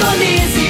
Indonésia.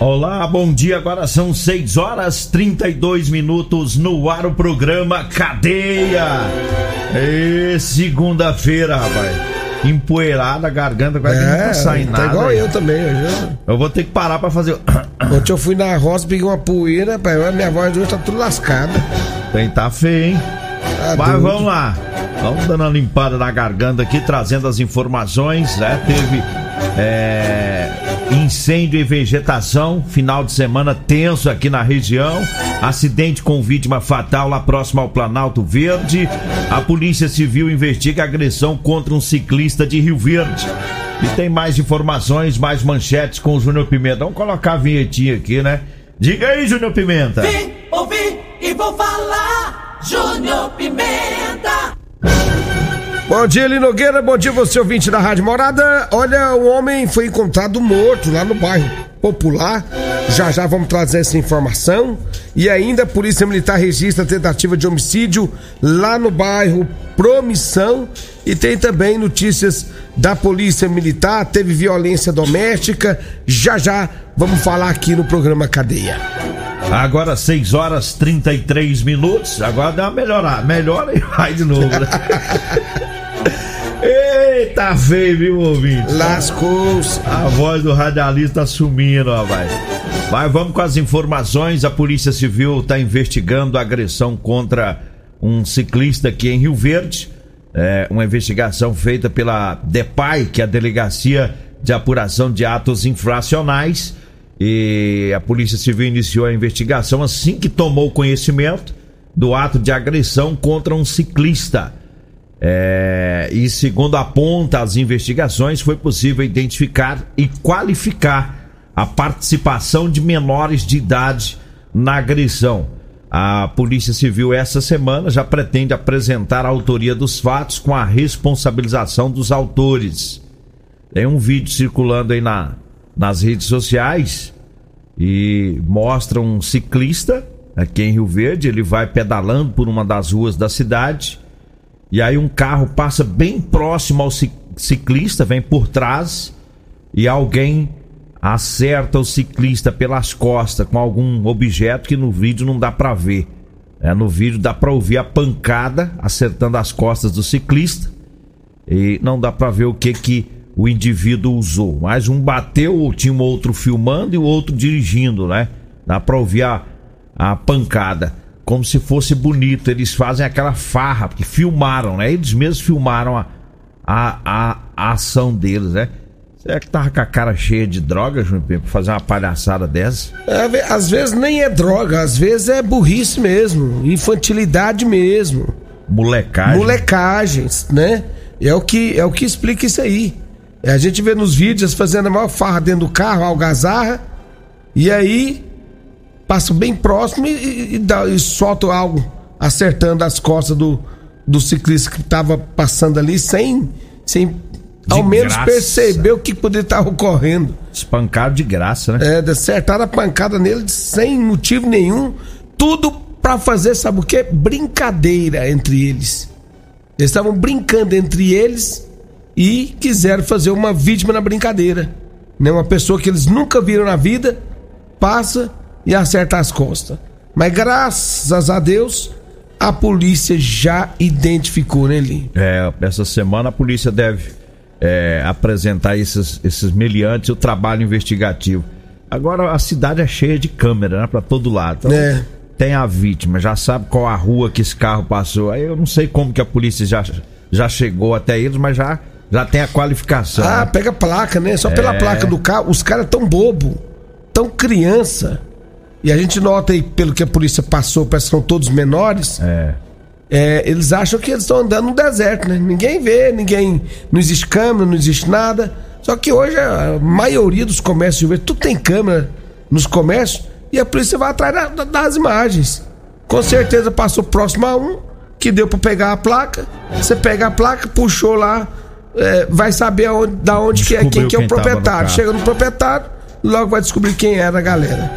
Olá, bom dia. Agora são 6 horas 32 minutos no ar o programa Cadeia. E segunda-feira, rapaz. Empoeirada, garganta quase que não tá saindo tá nada. igual aí. eu também. Eu, já- Eu vou ter que parar pra fazer. Ontem eu fui na roça, peguei uma poeira, rapaz, a minha voz hoje tá tudo lascada. Tem tá feio, hein? Tá Mas doido. vamos lá. Vamos dando uma limpada na garganta aqui, trazendo as informações, né? Teve é, incêndio e vegetação, final de semana tenso aqui na região. Acidente com vítima fatal lá próximo ao Planalto Verde. A Polícia Civil investiga agressão contra um ciclista de Rio Verde. E tem mais informações, mais manchetes com o Júnior Pimenta. Vamos colocar a vinhetinha aqui, né? Diga aí, Júnior Pimenta. Vim, ouvi e vou falar. Júnior Pimenta. Bom dia, Eli Nogueira. Bom dia, você ouvinte da Rádio Morada. Olha, o homem foi encontrado morto lá no bairro Popular. Já já vamos trazer essa informação. E ainda a Polícia Militar registra tentativa de homicídio lá no bairro Promissão. E tem também notícias da Polícia Militar. Teve violência doméstica. Já já vamos falar aqui no programa Cadeia. Agora 6 horas 33 minutos. Agora dá uma melhorada. Melhora e vai de novo. Né? Eita, feio, viu, ouvinte? Lascou-se. A voz do radialista tá sumindo, rapaz. Mas vamos com as informações. A Polícia Civil está investigando a agressão contra um ciclista aqui em Rio Verde. É uma investigação feita pela DEPAI, que é a Delegacia de Apuração de Atos Infracionais. E a Polícia Civil iniciou a investigação assim que tomou conhecimento do ato de agressão contra um ciclista. É, e segundo aponta as investigações, foi possível identificar e qualificar a participação de menores de idade na agressão. A Polícia Civil essa semana já pretende apresentar a autoria dos fatos com a responsabilização dos autores. Tem um vídeo circulando aí na, nas redes sociais e mostra um ciclista aqui em Rio Verde, ele vai pedalando por uma das ruas da cidade. E aí um carro passa bem próximo ao ci- ciclista, vem por trás e alguém acerta o ciclista pelas costas com algum objeto que no vídeo não dá pra ver. É, no vídeo dá pra ouvir a pancada acertando as costas do ciclista e não dá pra ver o que que o indivíduo usou. Mas um bateu, tinha um outro filmando e o outro dirigindo, né? Dá pra ouvir a, a pancada. Como se fosse bonito. Eles fazem aquela farra, porque filmaram, né? Eles mesmos filmaram a, a, a, a ação deles, né? Será que tava com a cara cheia de droga, Pinto, pra fazer uma palhaçada dessa? É, Às vezes nem é droga, às vezes é burrice mesmo, infantilidade mesmo, Molecagem. molecagens, né? É o que é o que explica isso aí. É, A gente vê nos vídeos fazendo a maior farra dentro do carro, algazarra, e aí passa bem próximo e, e, dá, e solta algo acertando as costas do, do ciclista que estava passando ali sem, sem ao menos graça. perceber o que poderia estar ocorrendo. Espancado de graça, né? É, acertaram a pancada nele sem motivo nenhum. Tudo pra fazer, sabe o quê? Brincadeira entre eles. Eles estavam brincando entre eles e quiseram fazer uma vítima na brincadeira. Né? Uma pessoa que eles nunca viram na vida passa e acerta as costas. Mas graças a Deus, a polícia já identificou, né, Li? É, essa semana a polícia deve é, apresentar esses, esses meliantes e o trabalho investigativo. Agora a cidade é cheia de câmera, né? Pra todo lado. Então, É. Tem a vítima, já sabe qual a rua que esse carro passou. Aí eu não sei como que a polícia já, já chegou até eles, mas já, já tem a qualificação. Ah, né? pega a placa, né? Só pela É. placa do carro. Os caras tão bobo, tão criança. E a gente nota aí, pelo que a polícia passou, parece que são todos menores. É. é, eles acham que eles estão andando no deserto, né? Ninguém vê, ninguém. Não existe câmera, não existe nada. Só que hoje a maioria dos comércios de tudo tem câmera nos comércios e a polícia vai atrás da- da- das imagens. Com certeza passou próximo a um que deu pra pegar a placa. Você pega a placa, puxou lá, é, vai saber aonde, da onde que é, quem Descobriu que é o quem no proprietário. carro. Chega no proprietário, logo vai descobrir quem era a galera.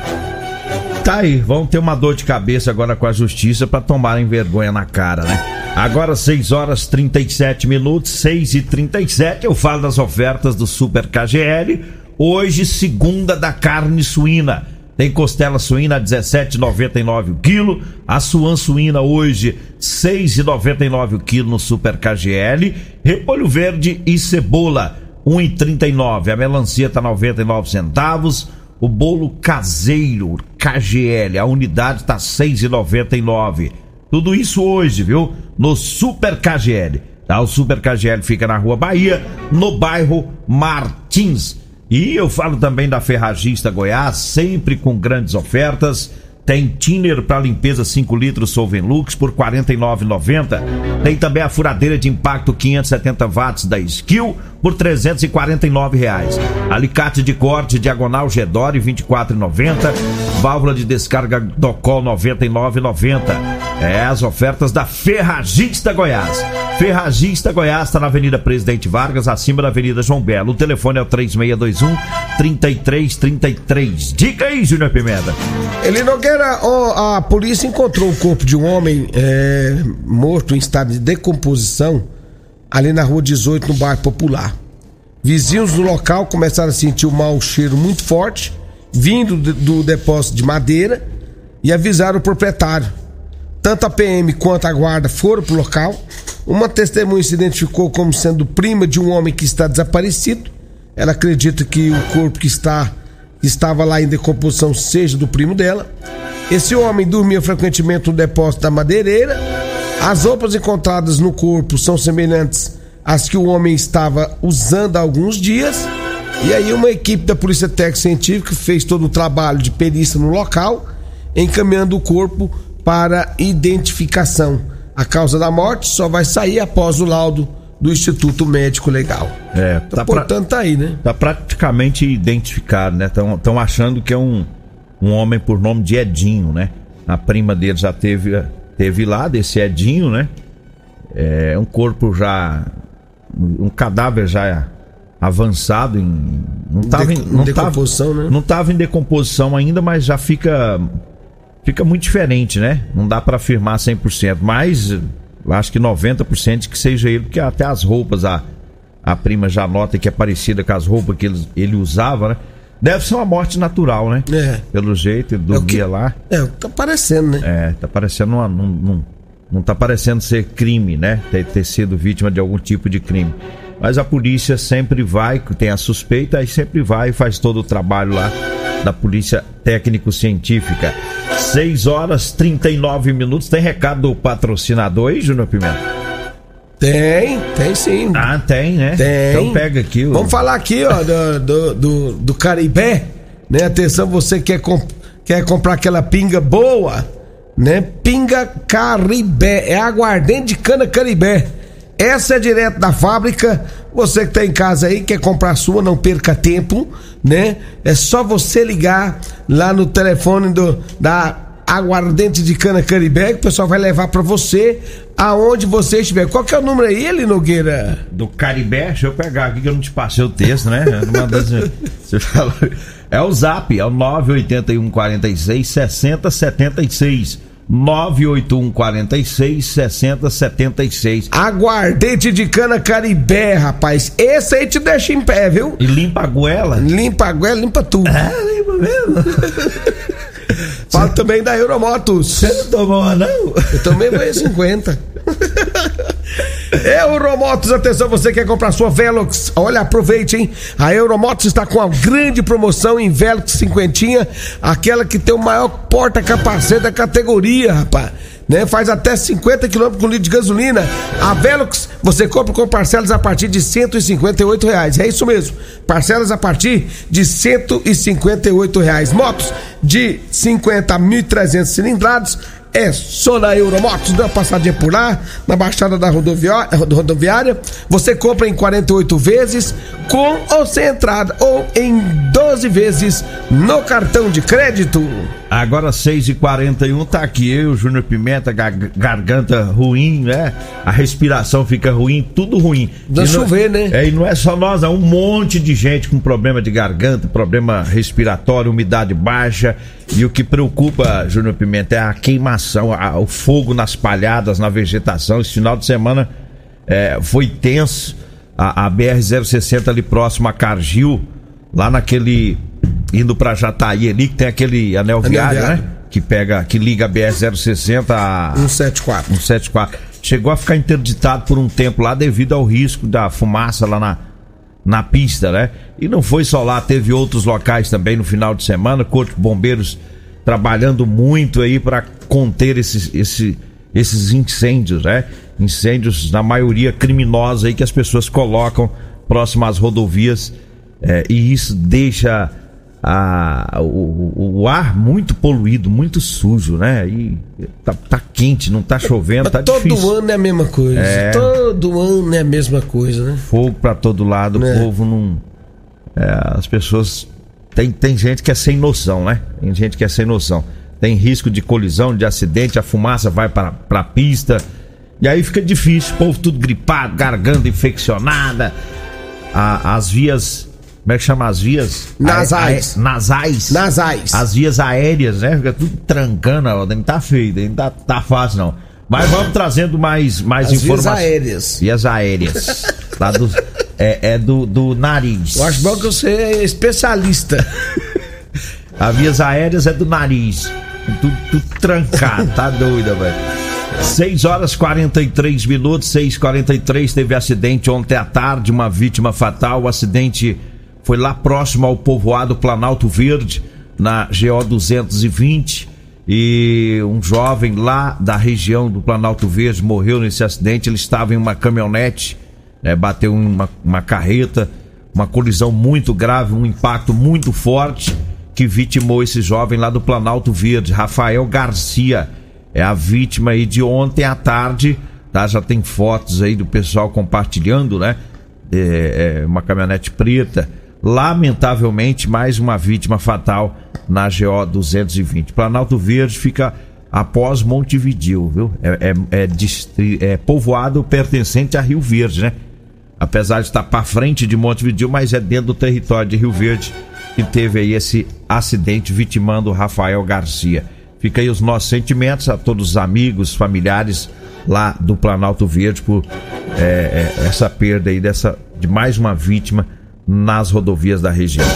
Tá aí, vão ter uma dor de cabeça agora com a justiça pra tomarem vergonha na cara, né? Agora 6 horas 37 minutos, 6 e 37 eu falo das ofertas do Super KGL. Hoje, segunda da carne suína. Tem costela suína a 17,99 o quilo. A suan suína hoje 6,99 o quilo no Super KGL. Repolho verde e cebola 1,39. A melancia tá 99 centavos. O bolo caseiro KGL, a unidade tá 6,99. Tudo isso hoje, viu? No Super KGL. Tá? O Super KGL fica na Rua Bahia, no bairro Martins. E eu falo também da Ferragista Goiás, sempre com grandes ofertas. Tem thinner para limpeza 5 litros Solvenlux por R$ 49,90. Tem também a furadeira de impacto 570 watts da Skill por 349 reais. Alicate de corte diagonal Gedore 24,90. Válvula de descarga Docol 99,90. É as ofertas da Ferragista Goiás. Ferragista Goiás está na Avenida Presidente Vargas, acima da Avenida João Belo. O telefone é o 3621 3333. Dica aí, Júnior Pimenta. Eli Nogueira, ó, a polícia encontrou o corpo de um homem é, morto em estado de decomposição ali na rua 18, no bairro Popular. Vizinhos do local começaram a sentir um mau cheiro muito forte, vindo do, do depósito de madeira, e avisaram o proprietário. Tanto a PM quanto a guarda foram pro local. Uma testemunha se identificou como sendo prima de um homem que está desaparecido. Ela acredita que o corpo que está estava lá em decomposição seja do primo dela. Esse homem dormia frequentemente no depósito da madeireira. As roupas encontradas no corpo são semelhantes às que o homem estava usando há alguns dias. E aí uma equipe da Polícia Técnica Científica fez todo o trabalho de perícia no local, encaminhando o corpo para identificação. A causa da morte só vai sair após o laudo do Instituto Médico Legal. É, Então, tá pra- portanto, tá aí, né? Tá praticamente identificado, né? Estão achando que é um, um homem por nome de Edinho, né? A prima dele já teve, teve lá, desse Edinho, né? É um corpo já. Um cadáver já avançado em. Não tava em, não decomposição, tava, né? Não tava em decomposição ainda, mas já fica. Fica muito diferente, né? Não dá pra afirmar 100%, mas eu acho que 90% de que seja ele, porque até as roupas, a, a prima já nota que é parecida com as roupas que ele, ele usava, né? Deve ser uma morte natural, né? É. Pelo jeito, ele É o que- dormia lá. É, tá parecendo, né? É, tá parecendo uma. Não, não, não tá parecendo ser crime, né? Ter, ter sido vítima de algum tipo de crime. Mas a polícia sempre vai, tem a suspeita, e sempre vai e faz todo o trabalho lá da polícia técnico-científica. 6 horas 39 minutos. Tem recado do patrocinador aí, Júnior Pimenta? Tem, tem sim. Ah, tem, né? Tem. Então pega aqui o. Vamos falar aqui, ó, do, do, do, do Caribé, né? Atenção, você quer, comp- quer comprar aquela pinga boa, né? Pinga Caribé, é aguardente de cana Caribé. Essa é direto da fábrica. Você que tá em casa aí, quer comprar a sua, não perca tempo, né? É só você ligar lá no telefone do, da aguardente de cana Caribé, que o pessoal vai levar pra você aonde você estiver. Qual que é o número aí, Eli Nogueira? Do Caribé, deixa eu pegar aqui que eu não te passei o texto, né? Você falou. É o zap, é o 981 46 60 76. 981 46 60 76. Aguardente de cana Caribé, rapaz. Esse aí te deixa em pé, viu? E limpa a goela? Limpa a goela, limpa tudo. É, limpa mesmo. Fala também da Euromotos. Você não tomou uma, não? Eu também vou 50. Euromotos, atenção, você quer comprar sua Velox? Olha, aproveite, hein? A Euromotos está com uma grande promoção em Velox cinquentinha, aquela que tem o maior porta-capacete da categoria, rapaz. Né? Faz até 50 km com litro de gasolina. A Velox você compra com parcelas a partir de 158 reais. É isso mesmo. Parcelas a partir de 158 reais. Motos de 50 a 1.300 cilindrados é só na Euromotos, dá uma passadinha por lá, na Baixada da rodoviária. Você compra em 48 vezes, com ou sem entrada, ou em 12 vezes no cartão de crédito. Agora 6 e 41 tá aqui eu, Júnior Pimenta, gar- garganta ruim, né? A respiração fica ruim, tudo ruim. E não- chover, né? É, e não é só nós, não. Um monte de gente com problema de garganta, problema respiratório, umidade baixa. E o que preocupa, Júnior Pimenta, é a queimação, a- o fogo nas palhadas, na vegetação. Esse final de semana é, foi tenso. A, a BR-060 ali próximo a Cargil, lá naquele. indo pra Jataí ali, que tem aquele anel Anel viário, viário. né? Que pega, que liga a BR-060 a. 174. 174. Chegou a ficar interditado por um tempo lá devido ao risco da fumaça lá na, na pista, né? E não foi só lá, teve outros locais também no final de semana, Corpo de Bombeiros trabalhando muito aí para conter esses, esse, esses incêndios, né? Incêndios, na maioria criminosos aí que as pessoas colocam próximo às rodovias é, e isso deixa a, o, o ar muito poluído, muito sujo, né? E tá, tá quente, não tá chovendo, tá Todo difícil. ano é a mesma coisa. É. Todo ano é a mesma coisa, né? Fogo pra todo lado, É. o povo não. é, as pessoas. Tem, tem gente que é sem noção, né? Tem gente que é sem noção. Tem risco de colisão, de acidente, a fumaça vai pra, pra pista. E aí fica difícil, o povo tudo gripado, garganta infeccionada. A- as vias. Como é que chama as vias? Nasais. Aé- nasais. Nasais. As vias aéreas, né? Fica tudo trancando, ó, nem tá feio, nem tá, tá fácil não. Mas vamos trazendo mais, mais As vias informações. aéreas. Vias aéreas. Lá do, é, é do, do nariz. Eu acho bom que você é especialista. As vias aéreas é do nariz. Tudo, tudo trancado, tá doida, velho. 6 horas 43 minutos, 6 43 teve acidente ontem à tarde, uma vítima fatal. O acidente foi lá próximo ao povoado Planalto Verde, na GO 220. E um jovem lá da região do Planalto Verde morreu nesse acidente. Ele estava em uma caminhonete, né, bateu em uma, uma carreta, uma colisão muito grave, um impacto muito forte que vitimou esse jovem lá do Planalto Verde, Rafael Garcia. É a vítima aí de ontem à tarde, tá? Já tem fotos aí do pessoal compartilhando, né? É, é, uma caminhonete preta. Lamentavelmente, mais uma vítima fatal na GO 220. Planalto Verde fica após Montevidil, viu? É, é, é, é povoado pertencente a Rio Verde, né? apesar de estar para frente de Montevideo, mas é dentro do território de Rio Verde que teve aí esse acidente vitimando Rafael Garcia. Fica aí os nossos sentimentos a todos os amigos, familiares lá do Planalto Verde por é, é, essa perda aí dessa de mais uma vítima nas rodovias da região.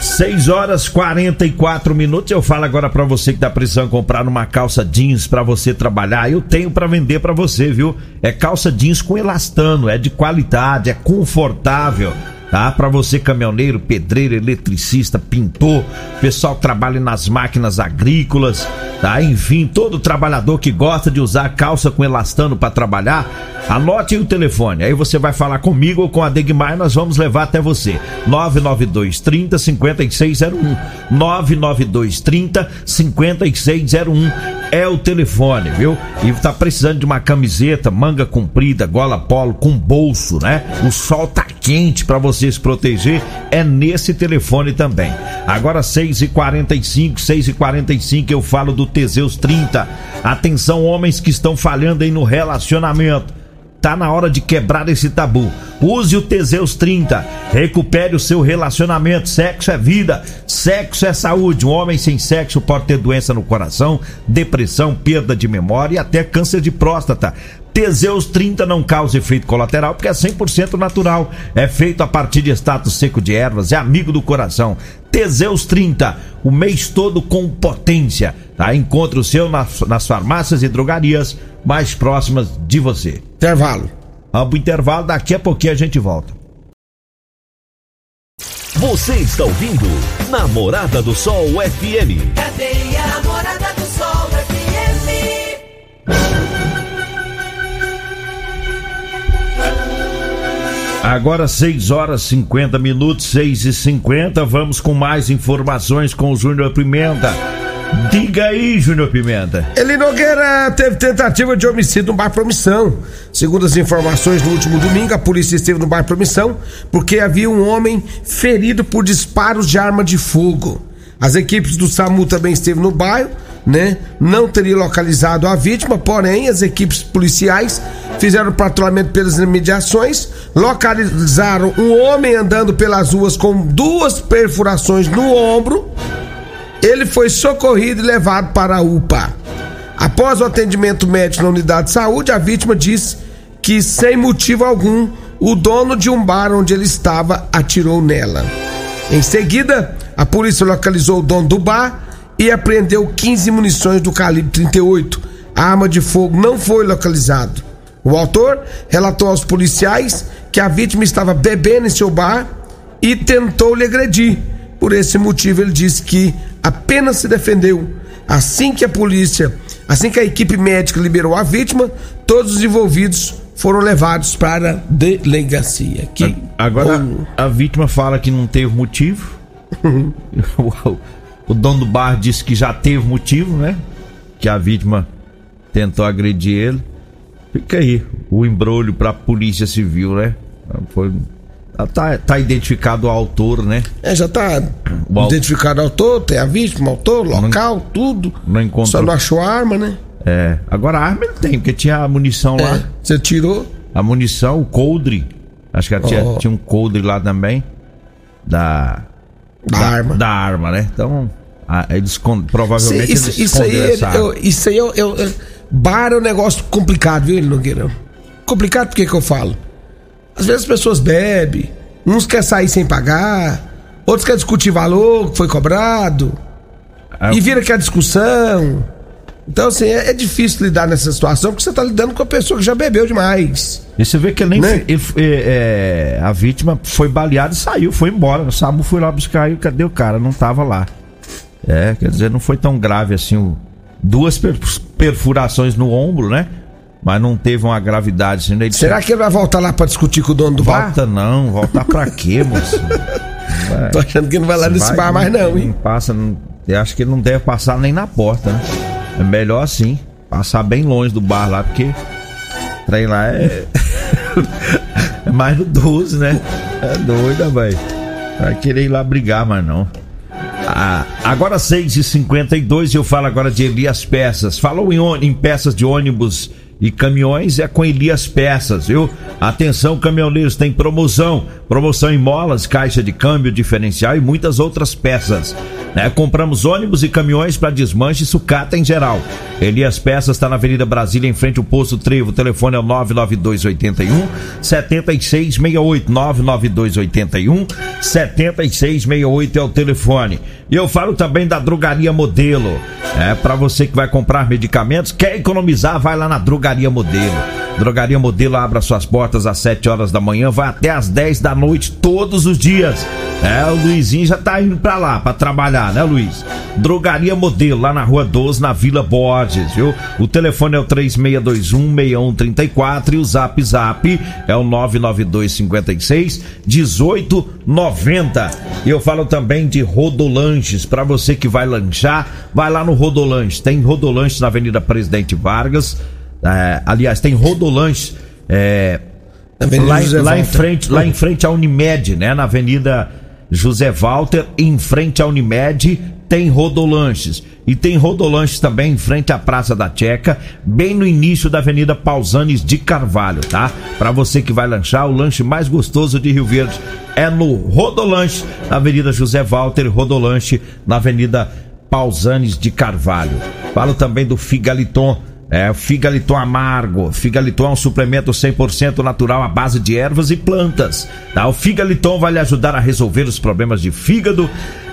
6 horas 44 minutos. Eu falo agora pra você que tá precisando comprar uma calça jeans pra você trabalhar. Eu tenho pra vender pra você, viu? É calça jeans com elastano, é de qualidade, é confortável. Tá? Pra você caminhoneiro, pedreiro, eletricista, pintor, pessoal que trabalha nas máquinas agrícolas, tá? Enfim, todo trabalhador que gosta de usar calça com elastano pra trabalhar, anote aí o telefone. Aí você vai falar comigo ou com a Degmar, nós vamos levar até você. 992 30 5601. 992 30 5601 é o telefone, viu? E tá precisando de uma camiseta, manga comprida, gola polo com bolso, né? O sol tá quente pra você você se proteger é nesse telefone também. Agora 6 e 45 6 e 45 eu falo do Teseus 30. Atenção homens que estão falhando aí no relacionamento. Tá na hora de quebrar esse tabu. Use o Teseus 30. Recupere o seu relacionamento. Sexo é vida. Sexo é saúde. Um homem sem sexo pode ter doença no coração, depressão, perda de memória e até câncer de próstata. Teseus 30 não causa efeito colateral porque é 100% natural. É feito a partir de extrato seco de ervas, é amigo do coração. Teseus 30, o mês todo com potência. Tá? Encontre o seu nas, nas farmácias e drogarias mais próximas de você. Intervalo. Vamos pro intervalo, daqui a pouquinho a gente volta. Você está ouvindo Namorada do Sol FM. Cadeia Namorada do Agora 6 horas 50 minutos, 6 e 50 Vamos com mais informações com o Júnior Pimenta. Diga aí, Júnior Pimenta. Eli Nogueira teve tentativa de homicídio no bairro Promissão. Segundo as informações do último domingo, a polícia esteve no bairro Promissão porque havia um homem ferido por disparos de arma de fogo. As equipes do SAMU também esteve no bairro, né? Não teria localizado a vítima, porém as equipes policiais fizeram patrulhamento pelas imediações, localizaram um homem andando pelas ruas com duas perfurações no ombro. Ele foi socorrido e levado para a UPA. Após o atendimento médico na unidade de saúde, a vítima disse que, sem motivo algum, o dono de um bar onde ele estava atirou nela. Em seguida, a polícia localizou o dono do bar e apreendeu 15 munições do calibre 38. A arma de fogo não foi localizado. O autor relatou aos policiais que a vítima estava bebendo em seu bar e tentou lhe agredir. Por esse motivo, ele disse que apenas se defendeu. Assim que a polícia, assim que a equipe médica liberou a vítima, todos os envolvidos foram levados para a delegacia. Que Agora bom. a vítima fala que não teve motivo. o, dono do bar disse que já teve motivo, né? Que a vítima tentou agredir ele. Fica aí o embrulho pra polícia civil, né? Foi, tá, tá identificado o autor, né? É, já tá O identificado o autor, tem a vítima, o autor, local, tudo. não encontrou. Só não achou a arma, né? É. Agora a arma ele tem, porque tinha a munição lá. É, Você tirou. A munição, o coldre. Acho que tinha, Oh. tinha um coldre lá também. Da. Da arma. Da arma, né? Então, a- eles provavelmente isso, eles isso aí, eu, isso aí eu, eu- eu- bar é um negócio complicado, viu, Nogueira? Complicado por que eu falo? Às vezes as pessoas bebem, uns querem sair sem pagar, outros querem discutir valor que foi cobrado, Ah, e vira que a discussão. Então, assim, é, é difícil lidar nessa situação porque você tá lidando com a pessoa que já bebeu demais. E você vê que nem. Né? é, é, a vítima foi baleada e saiu, foi embora. O SAMU foi lá buscar e cadê o cara? Não tava lá. É, quer dizer, não foi tão grave assim. o- duas per- perfurações no ombro, né? Mas não teve uma gravidade assim. né? Ele Será que ele vai voltar lá pra discutir com o dono do bar? Volta não, voltar pra quê, moço? Tô achando que não vai lá nesse Vai, bar mais não, Não hein? passa, não- eu acho que ele não deve passar nem na porta, né? É melhor assim, passar bem longe do bar lá, porque trem lá é. é mais no 12, né? É doida, velho. Vai querer ir lá brigar, mas não. Ah, agora 6h52 eu falo agora de Elias Peças. Falou em, em peças de ônibus e caminhões, é com Elias Peças, viu? Atenção, caminhoneiros, tem promoção. Promoção em molas, caixa de câmbio, diferencial e muitas outras peças. né? Compramos ônibus e caminhões para desmanche e sucata em geral. Elias Peças está na Avenida Brasília, em frente ao posto Trevo. O telefone é o 99281 7668. 99281 7668 é o telefone. E eu falo também da Drogaria Modelo. É para você que vai comprar medicamentos, quer economizar, vai lá na Drogaria Modelo. Drogaria Modelo abre as suas portas às 7 horas da manhã, vai até às 10 da noite todos os dias. É, o Luizinho já tá indo pra lá pra trabalhar, né, Luiz? Drogaria Modelo, lá na Rua 12, na Vila Borges, viu? O telefone é o 3621-6134 e o Zap Zap é o 99256 1890. E eu falo também de Rodolanches, pra você que vai lanchar, vai lá no Rodolanches. Tem Rodolanches na Avenida Presidente Vargas. É, aliás, tem Rodolanches. É, Lá, lá em frente, lá em frente à Unimed, né? Na Avenida José Walter, em frente à Unimed, tem Rodolanches. E tem Rodolanches também em frente à Praça da Checa, bem no início da Avenida Pausanes de Carvalho, tá? Para você que vai lanchar, o lanche mais gostoso de Rio Verde é no Rodolanche, na Avenida José Walter, Rodolanche, na Avenida Pausanes de Carvalho. Falo também do Figaliton. É, Figaliton amargo. Figaliton é um suplemento 100% natural à base de ervas e plantas. Tá? O Figaliton vai lhe ajudar a resolver os problemas de fígado,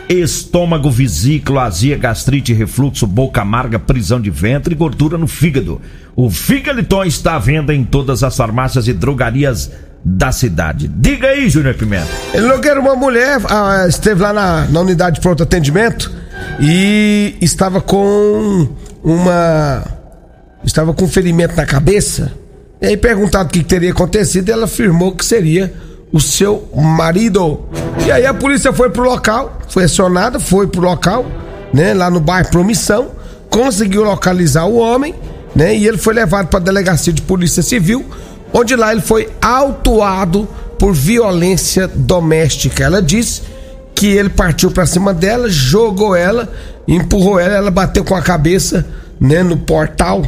estômago, vesícula, azia, gastrite, refluxo, boca amarga, prisão de ventre e gordura no fígado. O Figaliton está à venda em todas as farmácias e drogarias da cidade. Diga aí, Júnior Pimenta. Quer uma mulher, ah, esteve lá na, na unidade de pronto atendimento e estava com uma. Estava com ferimento na cabeça. E aí, perguntado o que teria acontecido, ela afirmou que seria o seu marido. E aí a polícia foi pro local, foi acionada, foi pro local, né, lá no bairro Promissão, conseguiu localizar o homem, né, e ele foi levado para a delegacia de polícia civil, onde lá ele foi autuado por violência doméstica. Ela disse que ele partiu para cima dela, jogou ela, empurrou ela, ela bateu com a cabeça, né, no portal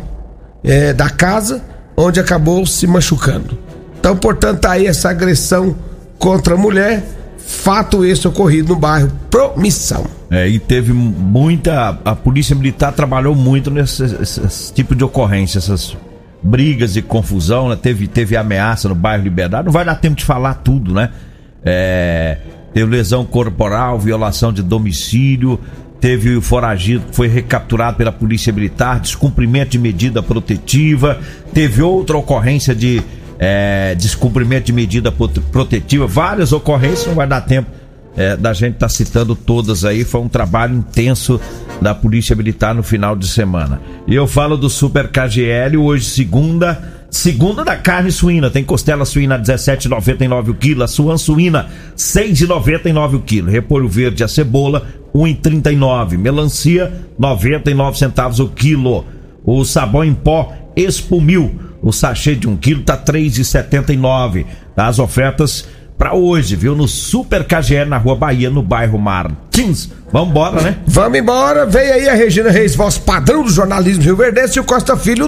é, da casa, onde acabou se machucando. Então, portanto, tá aí essa agressão contra a mulher, fato esse ocorrido no bairro Promissão. É, e teve muita. A polícia militar trabalhou muito nesse, esse, tipo de ocorrência, essas brigas e confusão, né? Teve, teve ameaça no bairro Liberdade. Não vai dar tempo de falar tudo, né? É, teve lesão corporal, violação de domicílio, teve o foragido que foi recapturado pela polícia militar, descumprimento de medida protetiva, teve outra ocorrência de é, descumprimento de medida protetiva, várias ocorrências, não vai dar tempo é, da gente estar tá citando todas aí. Foi um trabalho intenso da Polícia Militar no final de semana. E eu falo do Super KGL hoje, segunda. Segunda da carne suína, tem costela suína 17,99 o quilo, a suan suína 6,99 o quilo, repolho verde, a cebola 1,39, melancia 99 centavos o quilo, o sabão em pó Espumil o sachê de um quilo tá três e setenta e nove. Tá? As ofertas para hoje, viu? No Super KGL na Rua Bahia, no bairro Martins. Vamos embora, né? Vamos embora. Vem aí a Regina Reis, voz padrão do jornalismo Rio Verde e o Costa Filho,